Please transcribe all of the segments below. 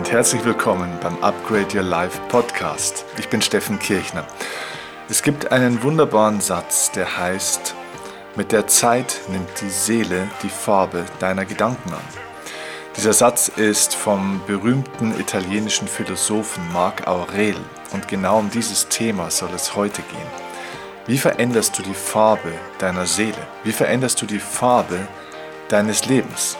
und herzlich willkommen beim Upgrade Your Life Podcast. Ich bin Steffen Kirchner. Es gibt einen wunderbaren Satz, der heißt, mit der Zeit nimmt die Seele die Farbe deiner Gedanken an. Dieser Satz ist vom berühmten italienischen Philosophen Marc Aurel und genau um dieses Thema soll es heute gehen. Wie veränderst du die Farbe deiner Seele? Wie veränderst du die Farbe deines Lebens?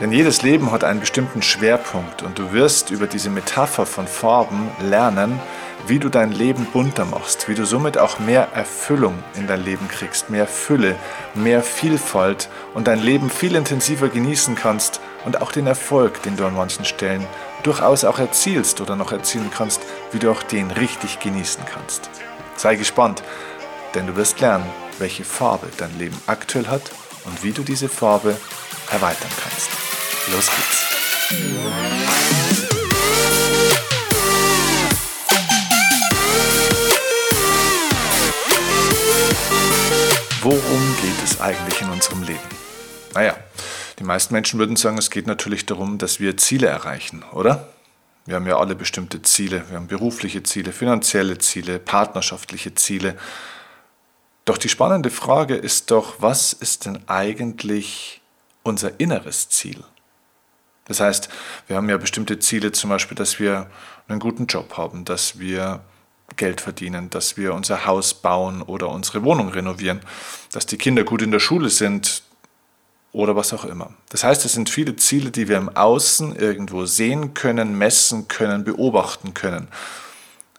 Denn jedes Leben hat einen bestimmten Schwerpunkt und du wirst über diese Metapher von Farben lernen, wie du dein Leben bunter machst, wie du somit auch mehr Erfüllung in dein Leben kriegst, mehr Fülle, mehr Vielfalt und dein Leben viel intensiver genießen kannst und auch den Erfolg, den du an manchen Stellen durchaus auch erzielst oder noch erzielen kannst, wie du auch den richtig genießen kannst. Sei gespannt, denn du wirst lernen, welche Farbe dein Leben aktuell hat und wie du diese Farbe erweitern kannst. Los geht's. Worum geht es eigentlich in unserem Leben? Naja, die meisten Menschen würden sagen, es geht natürlich darum, dass wir Ziele erreichen, oder? Wir haben ja alle bestimmte Ziele. Wir haben berufliche Ziele, finanzielle Ziele, partnerschaftliche Ziele. Doch die spannende Frage ist doch, was ist denn eigentlich unser inneres Ziel? Das heißt, wir haben ja bestimmte Ziele, zum Beispiel, dass wir einen guten Job haben, dass wir Geld verdienen, dass wir unser Haus bauen oder unsere Wohnung renovieren, dass die Kinder gut in der Schule sind oder was auch immer. Das heißt, es sind viele Ziele, die wir im Außen irgendwo sehen können, messen können, beobachten können.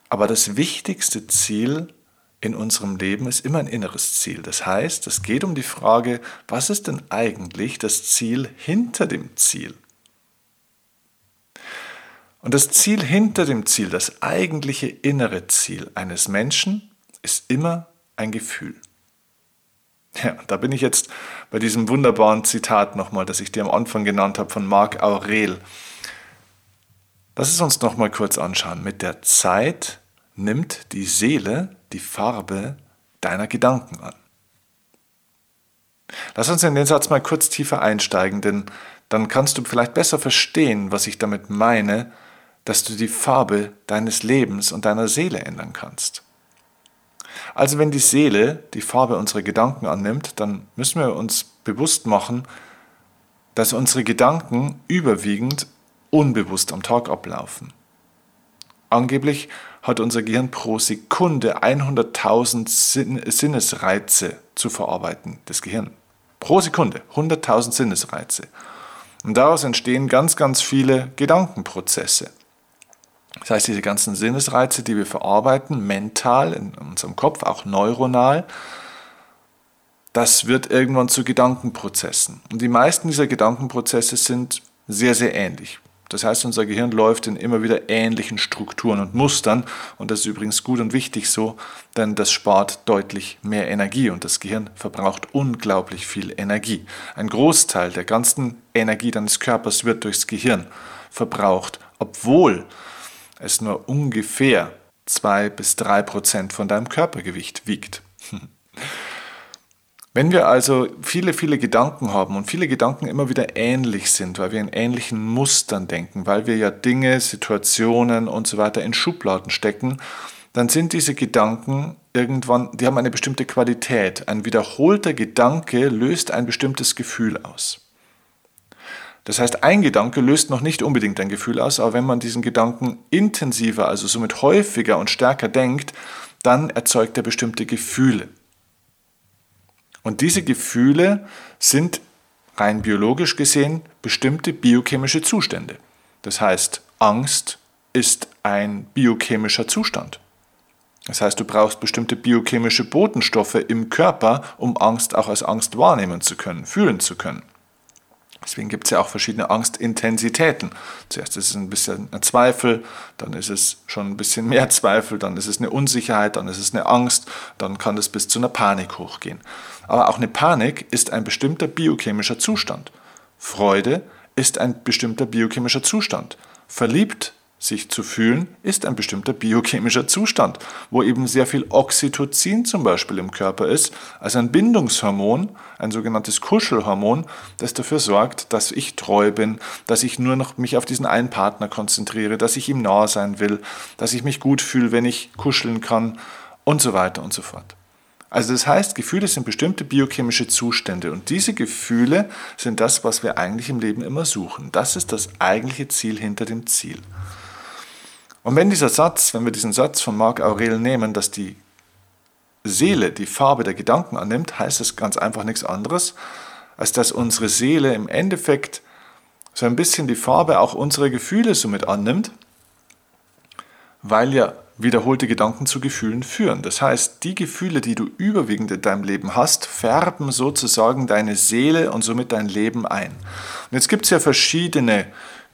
Aber das wichtigste Ziel in unserem Leben ist immer ein inneres Ziel. Das heißt, es geht um die Frage, was ist denn eigentlich das Ziel hinter dem Ziel? Und das Ziel hinter dem Ziel, das eigentliche innere Ziel eines Menschen, ist immer ein Gefühl. Ja, da bin ich jetzt bei diesem wunderbaren Zitat nochmal, das ich dir am Anfang genannt habe von Marc Aurel. Lass es uns nochmal kurz anschauen. Mit der Zeit nimmt die Seele die Farbe deiner Gedanken an. Lass uns in den Satz mal kurz tiefer einsteigen, denn dann kannst du vielleicht besser verstehen, was ich damit meine, dass du die Farbe deines Lebens und deiner Seele ändern kannst. Also wenn die Seele die Farbe unserer Gedanken annimmt, dann müssen wir uns bewusst machen, dass unsere Gedanken überwiegend unbewusst am Tag ablaufen. Angeblich hat unser Gehirn pro Sekunde 100.000 Sinnesreize zu verarbeiten, das Gehirn. Pro Sekunde 100.000 Sinnesreize. Und daraus entstehen ganz, ganz viele Gedankenprozesse. Das heißt, diese ganzen Sinnesreize, die wir verarbeiten, mental in unserem Kopf, auch neuronal, das wird irgendwann zu Gedankenprozessen. Und die meisten dieser Gedankenprozesse sind sehr, sehr ähnlich. Das heißt, unser Gehirn läuft in immer wieder ähnlichen Strukturen und Mustern. Und das ist übrigens gut und wichtig so, denn das spart deutlich mehr Energie und das Gehirn verbraucht unglaublich viel Energie. Ein Großteil der ganzen Energie deines Körpers wird durchs Gehirn verbraucht, obwohl es nur ungefähr zwei bis drei Prozent von deinem Körpergewicht wiegt. Wenn wir also viele, viele Gedanken haben und viele Gedanken immer wieder ähnlich sind, weil wir in ähnlichen Mustern denken, weil wir ja Dinge, Situationen und so weiter in Schubladen stecken, dann sind diese Gedanken irgendwann, die haben eine bestimmte Qualität. Ein wiederholter Gedanke löst ein bestimmtes Gefühl aus. Das heißt, ein Gedanke löst noch nicht unbedingt ein Gefühl aus, aber wenn man diesen Gedanken intensiver, also somit häufiger und stärker denkt, dann erzeugt er bestimmte Gefühle. Und diese Gefühle sind rein biologisch gesehen bestimmte biochemische Zustände. Das heißt, Angst ist ein biochemischer Zustand. Das heißt, du brauchst bestimmte biochemische Botenstoffe im Körper, um Angst auch als Angst wahrnehmen zu können, fühlen zu können. Deswegen gibt es ja auch verschiedene Angstintensitäten. Zuerst ist es ein bisschen ein Zweifel, dann ist es schon ein bisschen mehr Zweifel, dann ist es eine Unsicherheit, dann ist es eine Angst, dann kann es bis zu einer Panik hochgehen. Aber auch eine Panik ist ein bestimmter biochemischer Zustand. Freude ist ein bestimmter biochemischer Zustand. Verliebt sich zu fühlen, ist ein bestimmter biochemischer Zustand, wo eben sehr viel Oxytocin zum Beispiel im Körper ist, also ein Bindungshormon, ein sogenanntes Kuschelhormon, das dafür sorgt, dass ich treu bin, dass ich nur noch mich auf diesen einen Partner konzentriere, dass ich ihm nahe sein will, dass ich mich gut fühle, wenn ich kuscheln kann und so weiter und so fort. Also das heißt, Gefühle sind bestimmte biochemische Zustände und diese Gefühle sind das, was wir eigentlich im Leben immer suchen. Das ist das eigentliche Ziel hinter dem Ziel. Und wenn dieser Satz, wenn wir diesen Satz von Marc Aurel nehmen, dass die Seele die Farbe der Gedanken annimmt, heißt es ganz einfach nichts anderes, als dass unsere Seele im Endeffekt so ein bisschen die Farbe auch unserer Gefühle somit annimmt, weil ja wiederholte Gedanken zu Gefühlen führen. Das heißt, die Gefühle, die du überwiegend in deinem Leben hast, färben sozusagen deine Seele und somit dein Leben ein. Und jetzt gibt es ja verschiedene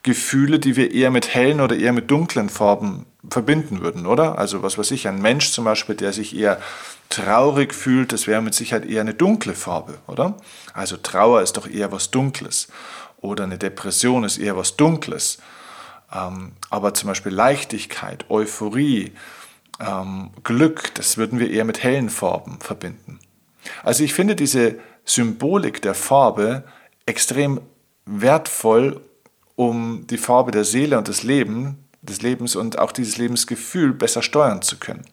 Gefühle, die wir eher mit hellen oder eher mit dunklen Farben verbinden würden, oder? Also was weiß ich, ein Mensch zum Beispiel, der sich eher traurig fühlt, das wäre mit Sicherheit eher eine dunkle Farbe, oder? Also Trauer ist doch eher was Dunkles oder eine Depression ist eher was Dunkles. Ähm, aber zum Beispiel Leichtigkeit, Euphorie, ähm, Glück, das würden wir eher mit hellen Farben verbinden. Also ich finde diese Symbolik der Farbe extrem wertvoll um die Farbe der Seele und des, Leben, des Lebens und auch dieses Lebensgefühl besser steuern zu können.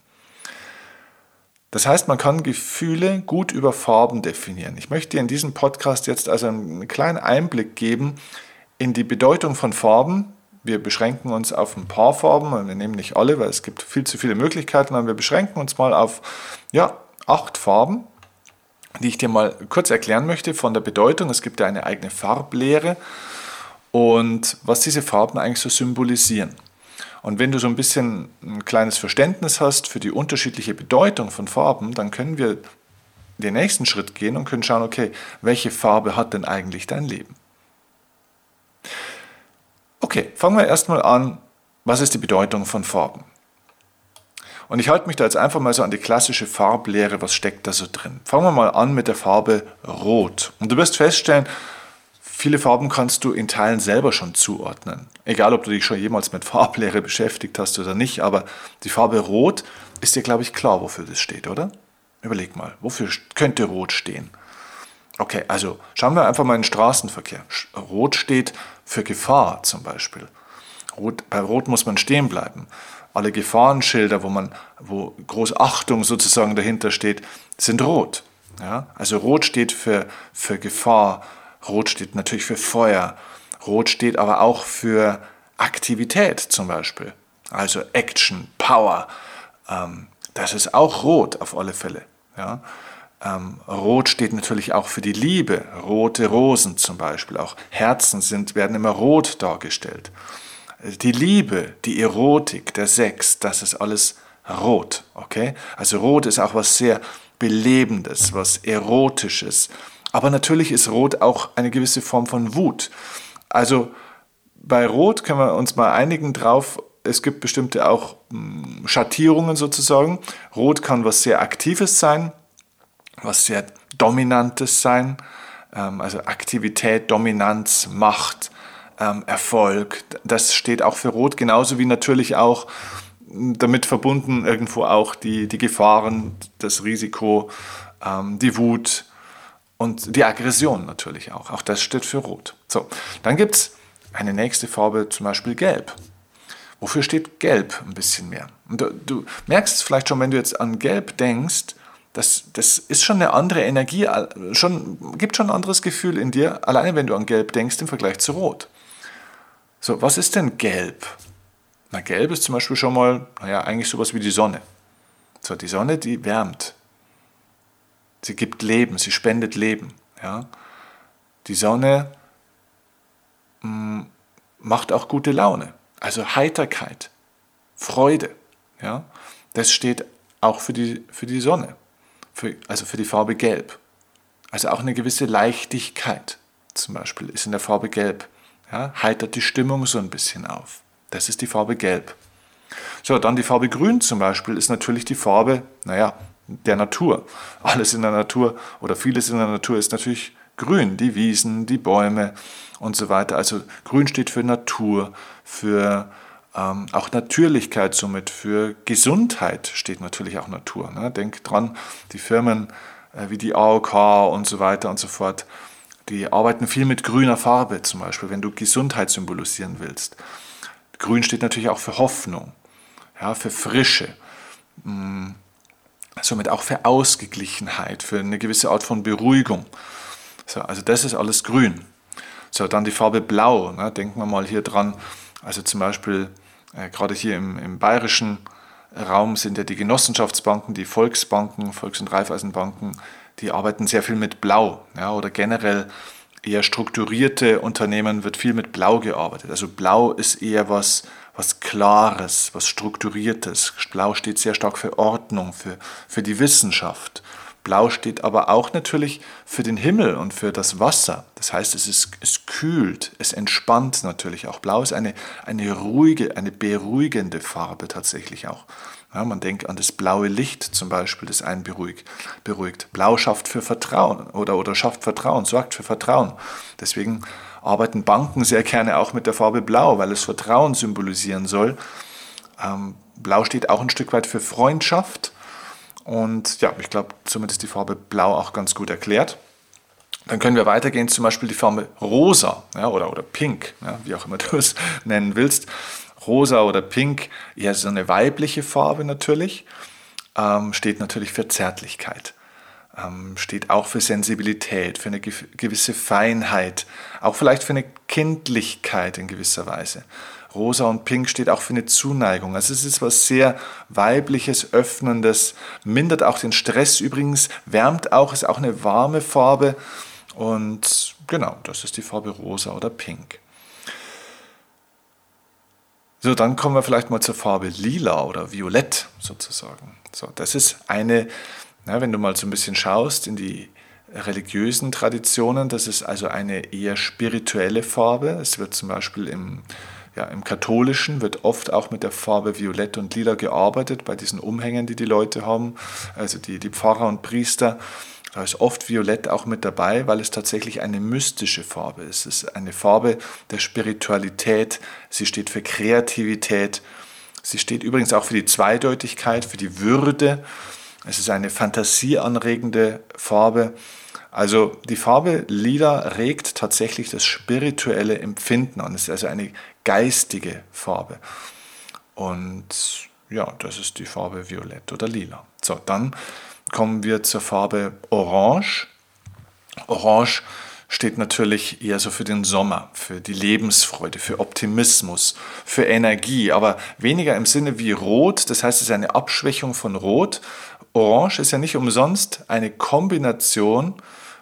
Das heißt, man kann Gefühle gut über Farben definieren. Ich möchte dir in diesem Podcast jetzt also einen kleinen Einblick geben in die Bedeutung von Farben. Wir beschränken uns auf ein paar Farben, wir nehmen nicht alle, weil es gibt viel zu viele Möglichkeiten, aber wir beschränken uns mal auf ja, acht Farben, die ich dir mal kurz erklären möchte von der Bedeutung. Es gibt ja eine eigene Farblehre und was diese Farben eigentlich so symbolisieren. Und wenn du so ein bisschen ein kleines Verständnis hast für die unterschiedliche Bedeutung von Farben, dann können wir den nächsten Schritt gehen und können schauen, okay, welche Farbe hat denn eigentlich dein Leben? Okay, fangen wir erstmal an, was ist die Bedeutung von Farben? Und ich halte mich da jetzt einfach mal so an die klassische Farblehre, was steckt da so drin. Fangen wir mal an mit der Farbe Rot. Und du wirst feststellen, Viele Farben kannst du in Teilen selber schon zuordnen. Egal, ob du dich schon jemals mit Farblehre beschäftigt hast oder nicht, aber die Farbe Rot ist dir, glaube ich, klar, wofür das steht, oder? Überleg mal, wofür könnte Rot stehen? Okay, also schauen wir einfach mal in den Straßenverkehr. Rot steht für Gefahr zum Beispiel. Rot, bei Rot muss man stehen bleiben. Alle Gefahrenschilder, wo, man, wo Achtung sozusagen dahinter steht, sind rot. Ja? Also Rot steht für, für Gefahr, Rot steht natürlich für Feuer. Rot steht aber auch für Aktivität zum Beispiel. Also Action, Power. Ähm, das ist auch rot auf alle Fälle. Ja? Ähm, rot steht natürlich auch für die Liebe. Rote Rosen zum Beispiel. Auch Herzen sind, werden immer rot dargestellt. Die Liebe, die Erotik, der Sex, das ist alles rot. Okay? Also rot ist auch was sehr Belebendes, was Erotisches, aber natürlich ist Rot auch eine gewisse Form von Wut. Also bei Rot können wir uns mal einigen drauf, es gibt bestimmte auch hm, Schattierungen sozusagen. Rot kann was sehr Aktives sein, was sehr Dominantes sein, ähm, also Aktivität, Dominanz, Macht, ähm, Erfolg. Das steht auch für Rot, genauso wie natürlich auch hm, damit verbunden irgendwo auch die, die Gefahren, das Risiko, ähm, die Wut, und die Aggression natürlich auch. Auch das steht für Rot. So, dann gibt es eine nächste Farbe, zum Beispiel Gelb. Wofür steht Gelb ein bisschen mehr? Und du, du merkst es vielleicht schon, wenn du jetzt an Gelb denkst, das, das ist schon eine andere Energie, schon, gibt schon ein anderes Gefühl in dir, alleine wenn du an Gelb denkst im Vergleich zu Rot. So, was ist denn Gelb? Na, Gelb ist zum Beispiel schon mal, naja, eigentlich sowas wie die Sonne. So, die Sonne, die wärmt, Sie gibt Leben, sie spendet Leben. Ja? Die Sonne mm, macht auch gute Laune, also Heiterkeit, Freude. Ja? Das steht auch für die, für die Sonne, für, also für die Farbe Gelb. Also auch eine gewisse Leichtigkeit zum Beispiel ist in der Farbe Gelb. Ja? Heitert die Stimmung so ein bisschen auf. Das ist die Farbe Gelb. So, dann die Farbe Grün zum Beispiel ist natürlich die Farbe, naja, der Natur. Alles in der Natur oder vieles in der Natur ist natürlich grün, die Wiesen, die Bäume und so weiter. Also grün steht für Natur, für Ähm, auch Natürlichkeit somit für Gesundheit steht natürlich auch Natur. Ne? Denk dran, die Firmen äh, wie die AOK und so weiter und so fort, die arbeiten viel mit grüner Farbe zum Beispiel, wenn du Gesundheit symbolisieren willst. Grün steht natürlich auch für Hoffnung, ja, für Frische, mh, mm, somit auch für Ausgeglichenheit, für eine gewisse Art von Beruhigung. So, also das ist alles grün. So, dann die Farbe Blau. Ne? Denken wir mal hier dran. Also zum Beispiel äh, gerade hier im, im bayerischen Raum sind ja die Genossenschaftsbanken, die Volksbanken, Volks- und Raiffeisenbanken, die arbeiten sehr viel mit Blau. Ja, oder generell eher strukturierte Unternehmen wird viel mit Blau gearbeitet. Also Blau ist eher was, was Klares, was Strukturiertes. Blau steht sehr stark für Ordnung, für, für die Wissenschaft. Blau steht aber auch natürlich für den Himmel und für das Wasser. Das heißt, es, ist, es kühlt, es entspannt natürlich auch. Blau ist eine, eine ruhige, eine beruhigende Farbe tatsächlich auch. Ja, man denkt an das blaue Licht zum Beispiel, das einen beruhigt. beruhigt. Blau schafft für Vertrauen oder, oder schafft Vertrauen, sorgt für Vertrauen. Deswegen arbeiten Banken sehr gerne auch mit der Farbe Blau, weil es Vertrauen symbolisieren soll. Ähm, Blau steht auch ein Stück weit für Freundschaft und ja, ich glaube, somit ist die Farbe Blau auch ganz gut erklärt. Dann können wir weitergehen, zum Beispiel die Farbe Rosa ja, oder, oder Pink, ja, wie auch immer du es nennen willst. Rosa oder Pink, eher so eine weibliche Farbe natürlich, ähm, steht natürlich für Zärtlichkeit, steht auch für Sensibilität, für eine gewisse Feinheit, auch vielleicht für eine Kindlichkeit in gewisser Weise. Rosa und Pink steht auch für eine Zuneigung. Also es ist was sehr weibliches, öffnendes, mindert auch den Stress übrigens, wärmt auch, ist auch eine warme Farbe. Und genau, das ist die Farbe Rosa oder Pink. So, dann kommen wir vielleicht mal zur Farbe Lila oder Violett sozusagen. So, das ist eine, na, wenn du mal so ein bisschen schaust in die religiösen Traditionen, das ist also eine eher spirituelle Farbe. Es wird zum Beispiel im ja, Im Katholischen wird oft auch mit der Farbe Violett und Lila gearbeitet, bei diesen Umhängen, die die Leute haben, also die, die Pfarrer und Priester. Da ist oft Violett auch mit dabei, weil es tatsächlich eine mystische Farbe ist. Es ist eine Farbe der Spiritualität. Sie steht für Kreativität. Sie steht übrigens auch für die Zweideutigkeit, für die Würde. Es ist eine fantasieanregende Farbe. Also die Farbe Lila regt tatsächlich das spirituelle Empfinden an. Es ist also eine geistige Farbe. Und ja, das ist die Farbe Violett oder Lila. So, dann kommen wir zur Farbe Orange. Orange steht natürlich eher so für den Sommer, für die Lebensfreude, für Optimismus, für Energie, aber weniger im Sinne wie Rot, das heißt, es ist eine Abschwächung von Rot. Orange ist ja nicht umsonst eine Kombination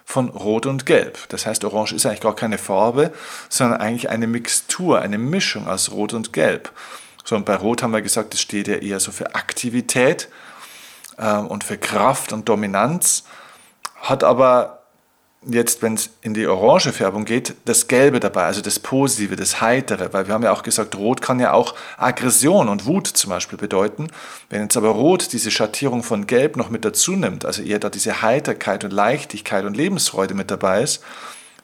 von Rot und Gelb. Das heißt, Orange ist eigentlich gar keine Farbe, sondern eigentlich eine Mixtur, eine Mischung aus Rot und Gelb. So, und bei Rot haben wir gesagt, es steht ja eher so für Aktivität äh, und für Kraft und Dominanz, hat aber jetzt, wenn es in die orange Färbung geht, das Gelbe dabei, also das Positive, das Heitere, weil wir haben ja auch gesagt, Rot kann ja auch Aggression und Wut zum Beispiel bedeuten. Wenn jetzt aber Rot diese Schattierung von Gelb noch mit dazu nimmt, also eher da diese Heiterkeit und Leichtigkeit und Lebensfreude mit dabei ist,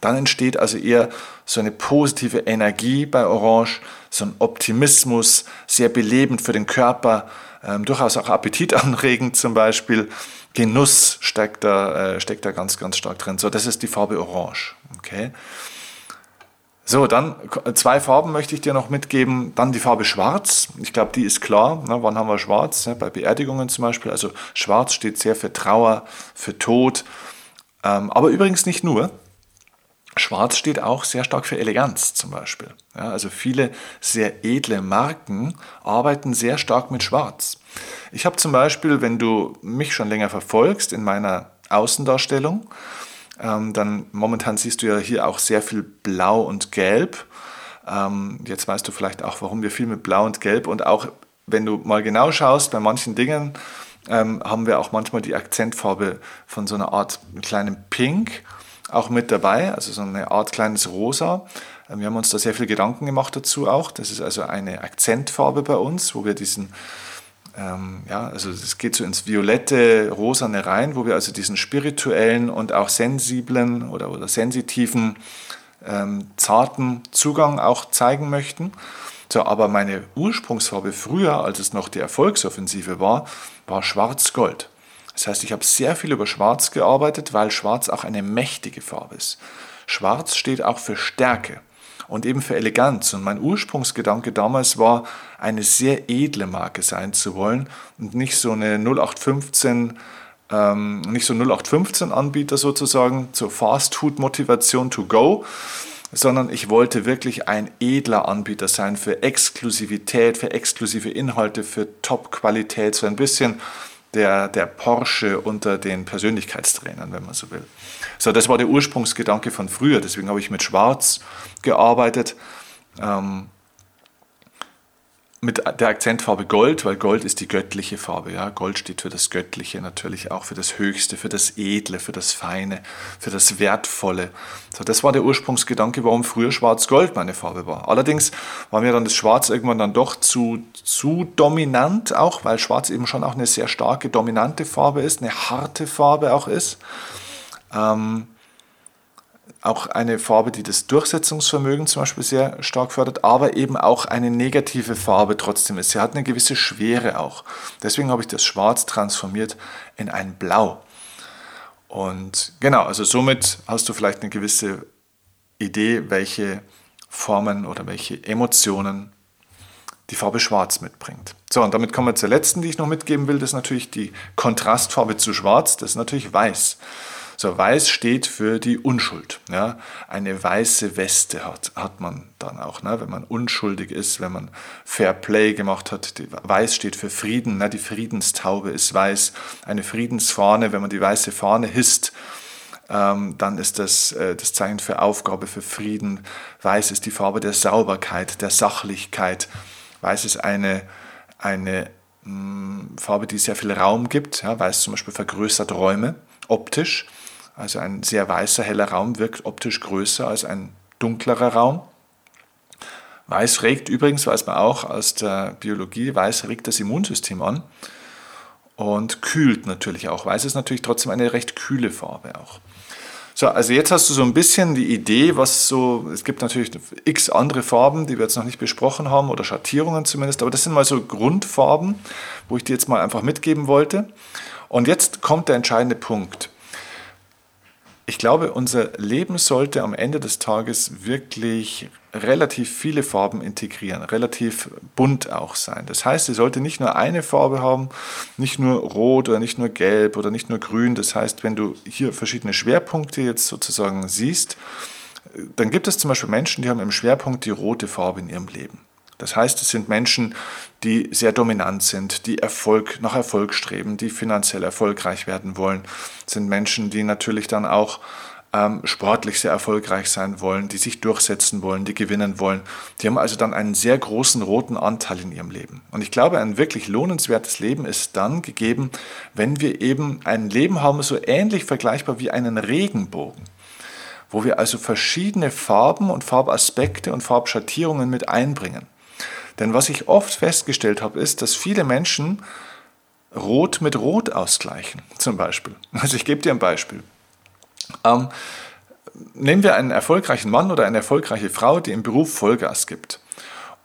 dann entsteht also eher so eine positive Energie bei Orange, so ein Optimismus, sehr belebend für den Körper, ähm, durchaus auch appetitanregend zum Beispiel. Genuss steckt da, äh, steckt da ganz, ganz stark drin. So, das ist die Farbe Orange. Okay. So, dann zwei Farben möchte ich dir noch mitgeben. Dann die Farbe Schwarz. Ich glaube, die ist klar. Na, wann haben wir Schwarz? Ja, bei Beerdigungen zum Beispiel. Also Schwarz steht sehr für Trauer, für Tod. Ähm, aber übrigens nicht nur. Schwarz steht auch sehr stark für Eleganz zum Beispiel. Ja, also viele sehr edle Marken arbeiten sehr stark mit Schwarz. Ich habe zum Beispiel, wenn du mich schon länger verfolgst in meiner Außendarstellung, ähm, dann momentan siehst du ja hier auch sehr viel Blau und Gelb. Ähm, jetzt weißt du vielleicht auch, warum wir viel mit Blau und Gelb und auch wenn du mal genau schaust, bei manchen Dingen ähm, haben wir auch manchmal die Akzentfarbe von so einer Art kleinem Pink auch mit dabei, also so eine Art kleines Rosa. Ähm, wir haben uns da sehr viel Gedanken gemacht dazu auch. Das ist also eine Akzentfarbe bei uns, wo wir diesen, ähm, ja, also es geht so ins violette, rosane rein, wo wir also diesen spirituellen und auch sensiblen oder, oder sensitiven, ähm, zarten Zugang auch zeigen möchten. So, aber meine Ursprungsfarbe früher, als es noch die Erfolgsoffensive war, war Schwarz-Gold. Das heißt, ich habe sehr viel über Schwarz gearbeitet, weil Schwarz auch eine mächtige Farbe ist. Schwarz steht auch für Stärke und eben für Eleganz. Und mein Ursprungsgedanke damals war, eine sehr edle Marke sein zu wollen und nicht so eine 0815 ähm, nicht so 0815 Anbieter sozusagen zur Fast Food Motivation to go, sondern ich wollte wirklich ein edler Anbieter sein für Exklusivität, für exklusive Inhalte, für Top-Qualität, so ein bisschen der, der Porsche unter den Persönlichkeitstrainern, wenn man so will. So, das war der Ursprungsgedanke von früher, deswegen habe ich mit Schwarz gearbeitet. Ähm, mit der Akzentfarbe Gold, weil Gold ist die göttliche Farbe. Ja? Gold steht für das Göttliche, natürlich auch für das Höchste, für das Edle, für das Feine, für das Wertvolle. So, das war der Ursprungsgedanke, warum früher Schwarz-Gold meine Farbe war. Allerdings war mir dann das Schwarz irgendwann dann doch zu, zu dominant, auch weil Schwarz eben schon auch eine sehr starke, dominante Farbe ist, eine harte Farbe auch ist. Ähm, auch eine Farbe, die das Durchsetzungsvermögen zum Beispiel sehr stark fördert, aber eben auch eine negative Farbe trotzdem ist. Sie hat eine gewisse Schwere auch. Deswegen habe ich das Schwarz transformiert in ein Blau. Und genau, also somit hast du vielleicht eine gewisse Idee, welche Formen oder welche Emotionen die Farbe Schwarz mitbringt. So, und damit kommen wir zur letzten, die ich noch mitgeben will. Das ist natürlich die Kontrastfarbe zu Schwarz. Das ist natürlich Weiß. So, weiß steht für die Unschuld. Ja? Eine weiße Weste hat, hat man dann auch, ne? wenn man unschuldig ist, wenn man Fair Play gemacht hat. Die, weiß steht für Frieden, ne? die Friedenstaube ist weiß. Eine Friedensfahne, wenn man die weiße Fahne hisst, ähm, dann ist das äh, das Zeichen für Aufgabe, für Frieden. Weiß ist die Farbe der Sauberkeit, der Sachlichkeit. Weiß ist eine, eine Farbe, die sehr viel Raum gibt. Ja? Weiß zum Beispiel vergrößert Räume optisch. Also ein sehr weißer, heller Raum wirkt optisch größer als ein dunklerer Raum. Weiß regt übrigens, weiß man auch aus der Biologie, Weiß regt das Immunsystem an und kühlt natürlich auch. Weiß ist natürlich trotzdem eine recht kühle Farbe auch. So, also jetzt hast du so ein bisschen die Idee, was so, es gibt natürlich x andere Farben, die wir jetzt noch nicht besprochen haben oder Schattierungen zumindest, aber das sind mal so Grundfarben, wo ich dir jetzt mal einfach mitgeben wollte. Und jetzt kommt der entscheidende Punkt. Ich glaube, unser Leben sollte am Ende des Tages wirklich relativ viele Farben integrieren, relativ bunt auch sein. Das heißt, sie sollte nicht nur eine Farbe haben, nicht nur rot oder nicht nur gelb oder nicht nur grün. Das heißt, wenn du hier verschiedene Schwerpunkte jetzt sozusagen siehst, dann gibt es zum Beispiel Menschen, die haben im Schwerpunkt die rote Farbe in ihrem Leben. Das heißt, es sind Menschen, die sehr dominant sind, die Erfolg, nach Erfolg streben, die finanziell erfolgreich werden wollen. Es sind Menschen, die natürlich dann auch ähm, sportlich sehr erfolgreich sein wollen, die sich durchsetzen wollen, die gewinnen wollen. Die haben also dann einen sehr großen roten Anteil in ihrem Leben. Und ich glaube, ein wirklich lohnenswertes Leben ist dann gegeben, wenn wir eben ein Leben haben, so ähnlich vergleichbar wie einen Regenbogen wo wir also verschiedene Farben und Farbaspekte und Farbschattierungen mit einbringen. Denn was ich oft festgestellt habe, ist, dass viele Menschen Rot mit Rot ausgleichen, zum Beispiel. Also ich gebe dir ein Beispiel. Ähm, nehmen wir einen erfolgreichen Mann oder eine erfolgreiche Frau, die im Beruf Vollgas gibt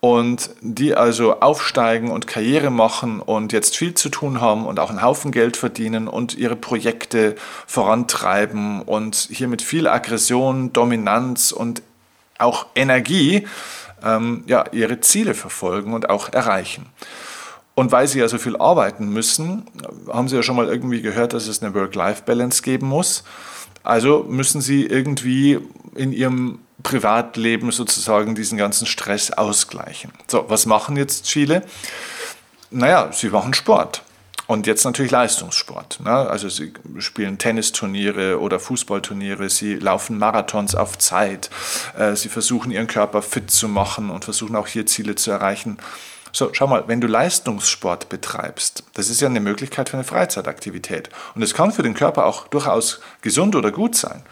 und die also aufsteigen und Karriere machen und jetzt viel zu tun haben und auch einen Haufen Geld verdienen und ihre Projekte vorantreiben und hier mit viel Aggression, Dominanz und auch Energie ähm, ja, ihre Ziele verfolgen und auch erreichen. Und weil sie ja so viel arbeiten müssen, haben sie ja schon mal irgendwie gehört, dass es eine Work-Life-Balance geben muss. Also müssen sie irgendwie in ihrem Privatleben sozusagen diesen ganzen Stress ausgleichen. So, was machen jetzt viele? Naja, sie machen Sport. Und jetzt natürlich Leistungssport. Ne? Also sie spielen Tennisturniere oder Fußballturniere, sie laufen Marathons auf Zeit, äh, sie versuchen ihren Körper fit zu machen und versuchen auch hier Ziele zu erreichen. So, schau mal, wenn du Leistungssport betreibst, das ist ja eine Möglichkeit für eine Freizeitaktivität. Und es kann für den Körper auch durchaus gesund oder gut sein.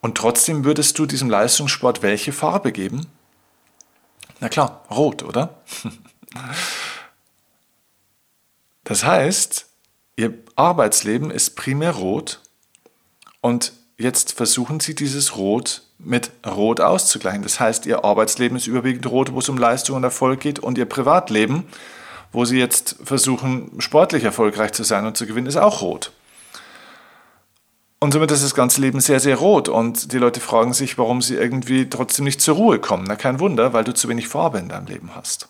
Und trotzdem würdest du diesem Leistungssport welche Farbe geben? Na klar, rot, oder? Das heißt, ihr Arbeitsleben ist primär rot und jetzt versuchen Sie dieses Rot mit Rot auszugleichen. Das heißt, Ihr Arbeitsleben ist überwiegend rot, wo es um Leistung und Erfolg geht, und Ihr Privatleben, wo Sie jetzt versuchen, sportlich erfolgreich zu sein und zu gewinnen, ist auch rot. Und somit ist das ganze Leben sehr, sehr rot. Und die Leute fragen sich, warum sie irgendwie trotzdem nicht zur Ruhe kommen. Na, kein Wunder, weil du zu wenig Farbe in deinem Leben hast.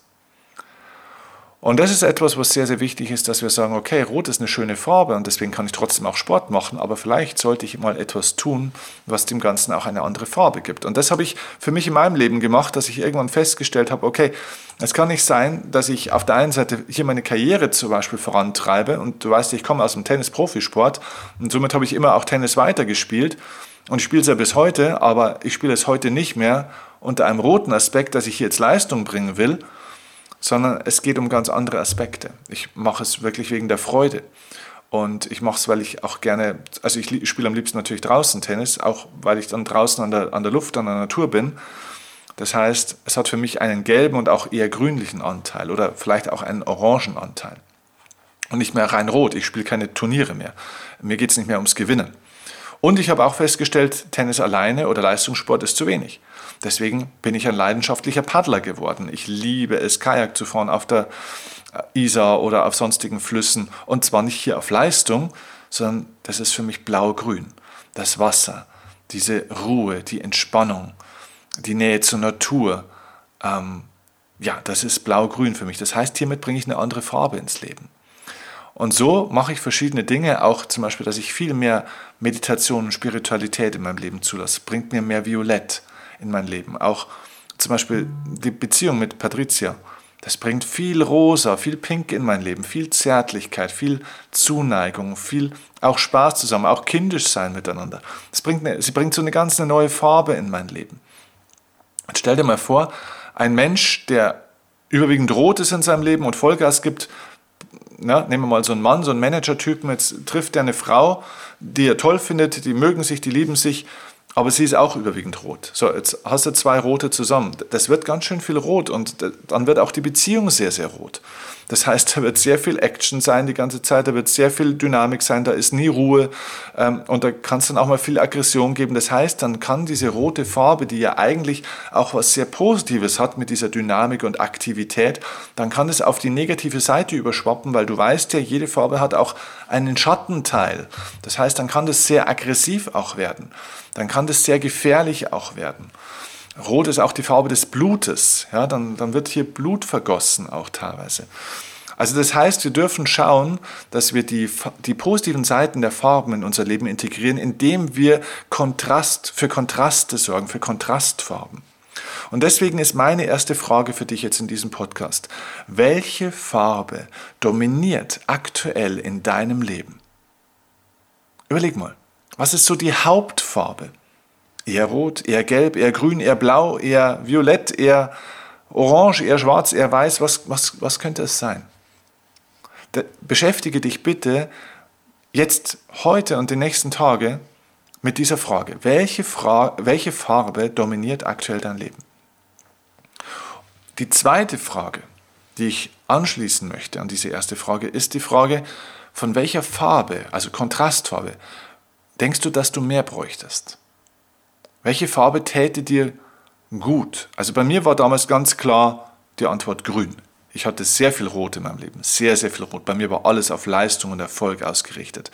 Und das ist etwas, was sehr, sehr wichtig ist, dass wir sagen, okay, Rot ist eine schöne Farbe und deswegen kann ich trotzdem auch Sport machen, aber vielleicht sollte ich mal etwas tun, was dem Ganzen auch eine andere Farbe gibt. Und das habe ich für mich in meinem Leben gemacht, dass ich irgendwann festgestellt habe, okay, es kann nicht sein, dass ich auf der einen Seite hier meine Karriere zum Beispiel vorantreibe und du weißt, ich komme aus dem Tennis-Profisport und somit habe ich immer auch Tennis weitergespielt und ich spiele es ja bis heute, aber ich spiele es heute nicht mehr unter einem roten Aspekt, dass ich hier jetzt Leistung bringen will, sondern es geht um ganz andere Aspekte. Ich mache es wirklich wegen der Freude. Und ich mache es, weil ich auch gerne, also ich spiele am liebsten natürlich draußen Tennis, auch weil ich dann draußen an der, an der Luft, an der Natur bin. Das heißt, es hat für mich einen gelben und auch eher grünlichen Anteil oder vielleicht auch einen orangen Anteil. Und nicht mehr rein rot, ich spiele keine Turniere mehr. Mir geht es nicht mehr ums Gewinnen. Und ich habe auch festgestellt, Tennis alleine oder Leistungssport ist zu wenig. Deswegen bin ich ein leidenschaftlicher Paddler geworden. Ich liebe es, Kajak zu fahren auf der äh, Isar oder auf sonstigen Flüssen. Und zwar nicht hier auf Leistung, sondern das ist für mich blau-grün. Das Wasser, diese Ruhe, die Entspannung, die Nähe zur Natur. Ähm, ja, das ist blau-grün für mich. Das heißt, hiermit bringe ich eine andere Farbe ins Leben. Und so mache ich verschiedene Dinge, auch zum Beispiel, dass ich viel mehr Meditation und Spiritualität in meinem Leben zulasse. Bringt mir mehr Violett in mein Leben. Auch zum Beispiel die Beziehung mit Patricia. Das bringt viel Rosa, viel Pink in mein Leben, viel Zärtlichkeit, viel Zuneigung, viel auch Spaß zusammen, auch kindisch sein miteinander. Das bringt eine, sie bringt so eine ganz neue Farbe in mein Leben. Und stell dir mal vor, ein Mensch, der überwiegend rot ist in seinem Leben und Vollgas gibt, na, nehmen wir mal so einen Mann, so einen Manager-Typen, jetzt trifft er eine Frau, die er toll findet, die mögen sich, die lieben sich, aber sie ist auch überwiegend rot. So, jetzt hast du zwei rote zusammen. Das wird ganz schön viel rot und dann wird auch die Beziehung sehr, sehr rot. Das heißt, da wird sehr viel Action sein die ganze Zeit, da wird sehr viel Dynamik sein, da ist nie Ruhe ähm, und da kann es dann auch mal viel Aggression geben. Das heißt, dann kann diese rote Farbe, die ja eigentlich auch was sehr Positives hat mit dieser Dynamik und Aktivität, dann kann es auf die negative Seite überschwappen, weil du weißt ja, jede Farbe hat auch einen Schattenteil. Das heißt, dann kann das sehr aggressiv auch werden. Dann kann das sehr gefährlich auch werden. Rot ist auch die Farbe des Blutes. Ja, dann, dann wird hier Blut vergossen auch teilweise. Also das heißt, wir dürfen schauen, dass wir die, die positiven Seiten der Farben in unser Leben integrieren, indem wir Kontrast, für Kontraste sorgen, für Kontrastfarben. Und deswegen ist meine erste Frage für dich jetzt in diesem Podcast. Welche Farbe dominiert aktuell in deinem Leben? Überleg mal, was ist so die Hauptfarbe? Eher rot, eher gelb, eher grün, eher blau, eher violett, eher orange, eher schwarz, eher weiß. Was, was, was könnte es sein? Da, beschäftige dich bitte jetzt, heute und die nächsten Tage mit dieser Frage. Welche, Fra welche Farbe dominiert aktuell dein Leben? Die zweite Frage, die ich anschließen möchte an diese erste Frage, ist die Frage, von welcher Farbe, also Kontrastfarbe, denkst du, dass du mehr bräuchtest? Welche Farbe täte dir gut? Also bei mir war damals ganz klar die Antwort grün. Ich hatte sehr viel Rot in meinem Leben, sehr, sehr viel Rot. Bei mir war alles auf Leistung und Erfolg ausgerichtet.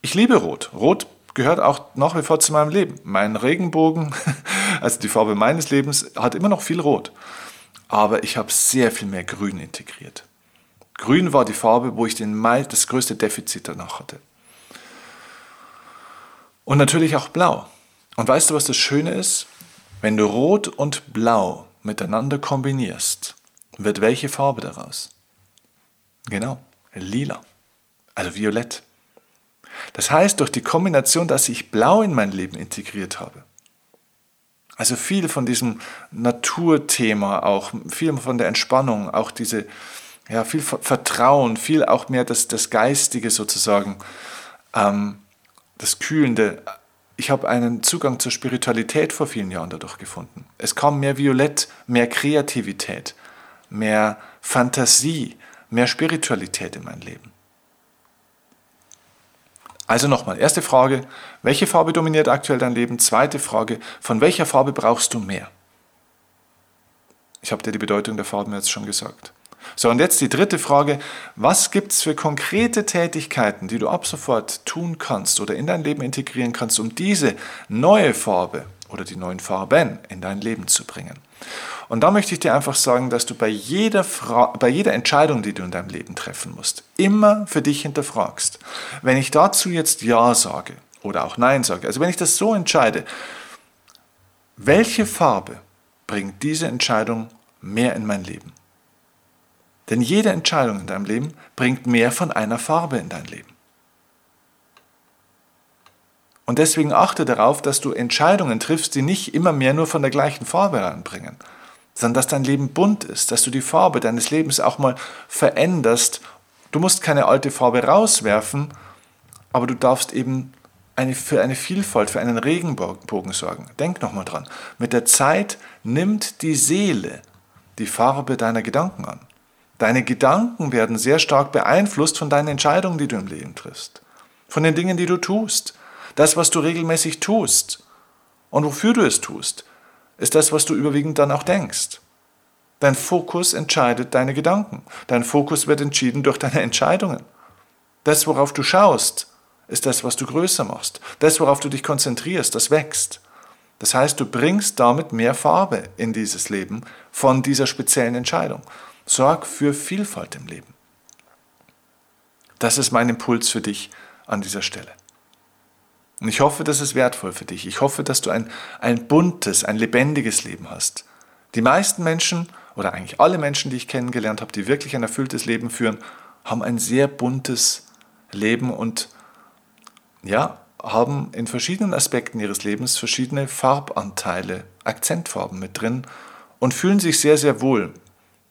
Ich liebe Rot. Rot gehört auch nach wie vor zu meinem Leben. Mein Regenbogen, also die Farbe meines Lebens, hat immer noch viel Rot. Aber ich habe sehr viel mehr Grün integriert. Grün war die Farbe, wo ich den, das größte Defizit danach hatte. Und natürlich auch Blau. Und weißt du, was das Schöne ist? Wenn du Rot und Blau miteinander kombinierst, wird welche Farbe daraus? Genau, lila, also violett. Das heißt, durch die Kombination, dass ich Blau in mein Leben integriert habe, also viel von diesem Naturthema auch, viel von der Entspannung, auch diese, ja, viel Vertrauen, viel auch mehr das, das Geistige sozusagen, ähm, das Kühlende, ich habe einen Zugang zur Spiritualität vor vielen Jahren dadurch gefunden. Es kam mehr Violett, mehr Kreativität, mehr Fantasie, mehr Spiritualität in mein Leben. Also nochmal, erste Frage, welche Farbe dominiert aktuell dein Leben? Zweite Frage, von welcher Farbe brauchst du mehr? Ich habe dir die Bedeutung der Farben jetzt schon gesagt. So, und jetzt die dritte Frage, was gibt es für konkrete Tätigkeiten, die du ab sofort tun kannst oder in dein Leben integrieren kannst, um diese neue Farbe oder die neuen Farben in dein Leben zu bringen? Und da möchte ich dir einfach sagen, dass du bei jeder, Fra bei jeder Entscheidung, die du in deinem Leben treffen musst, immer für dich hinterfragst. Wenn ich dazu jetzt Ja sage oder auch Nein sage, also wenn ich das so entscheide, welche Farbe bringt diese Entscheidung mehr in mein Leben? Denn jede Entscheidung in deinem Leben bringt mehr von einer Farbe in dein Leben. Und deswegen achte darauf, dass du Entscheidungen triffst, die nicht immer mehr nur von der gleichen Farbe reinbringen, sondern dass dein Leben bunt ist, dass du die Farbe deines Lebens auch mal veränderst. Du musst keine alte Farbe rauswerfen, aber du darfst eben eine, für eine Vielfalt, für einen Regenbogen sorgen. Denk nochmal dran. Mit der Zeit nimmt die Seele die Farbe deiner Gedanken an. Deine Gedanken werden sehr stark beeinflusst von deinen Entscheidungen, die du im Leben triffst, von den Dingen, die du tust. Das, was du regelmäßig tust und wofür du es tust, ist das, was du überwiegend dann auch denkst. Dein Fokus entscheidet deine Gedanken. Dein Fokus wird entschieden durch deine Entscheidungen. Das, worauf du schaust, ist das, was du größer machst. Das, worauf du dich konzentrierst, das wächst. Das heißt, du bringst damit mehr Farbe in dieses Leben von dieser speziellen Entscheidung. Sorg für Vielfalt im Leben. Das ist mein Impuls für dich an dieser Stelle. Und ich hoffe, das ist wertvoll für dich. Ich hoffe, dass du ein, ein buntes, ein lebendiges Leben hast. Die meisten Menschen, oder eigentlich alle Menschen, die ich kennengelernt habe, die wirklich ein erfülltes Leben führen, haben ein sehr buntes Leben und ja, haben in verschiedenen Aspekten ihres Lebens verschiedene Farbanteile, Akzentfarben mit drin und fühlen sich sehr, sehr wohl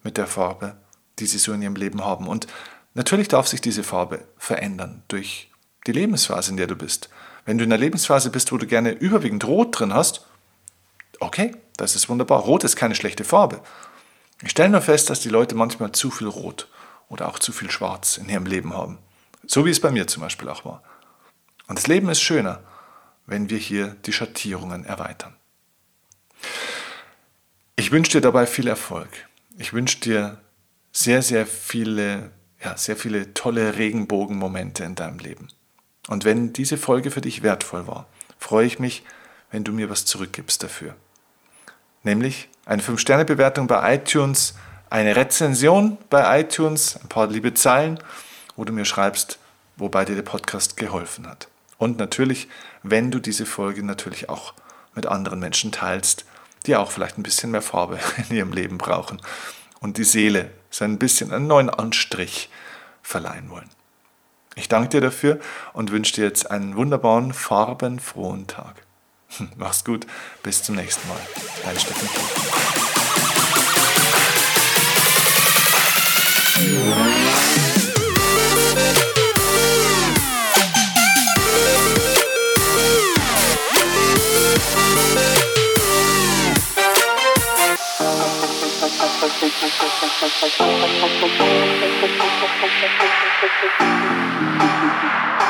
mit der Farbe, die sie so in ihrem Leben haben. Und natürlich darf sich diese Farbe verändern durch die Lebensphase, in der du bist. Wenn du in einer Lebensphase bist, wo du gerne überwiegend Rot drin hast, okay, das ist wunderbar. Rot ist keine schlechte Farbe. Ich stelle nur fest, dass die Leute manchmal zu viel Rot oder auch zu viel Schwarz in ihrem Leben haben. So wie es bei mir zum Beispiel auch war. Und das Leben ist schöner, wenn wir hier die Schattierungen erweitern. Ich wünsche dir dabei viel Erfolg. Ich wünsche dir sehr, sehr viele, ja, sehr viele tolle Regenbogenmomente in deinem Leben. Und wenn diese Folge für dich wertvoll war, freue ich mich, wenn du mir was zurückgibst dafür. Nämlich eine 5-Sterne-Bewertung bei iTunes, eine Rezension bei iTunes, ein paar liebe Zeilen, wo du mir schreibst, wobei dir der Podcast geholfen hat. Und natürlich, wenn du diese Folge natürlich auch mit anderen Menschen teilst, die auch vielleicht ein bisschen mehr Farbe in ihrem Leben brauchen und die Seele so ein bisschen einen neuen Anstrich verleihen wollen. Ich danke dir dafür und wünsche dir jetzt einen wunderbaren, farbenfrohen Tag. Mach's gut, bis zum nächsten Mal. Dein Steffen Thank Thank you.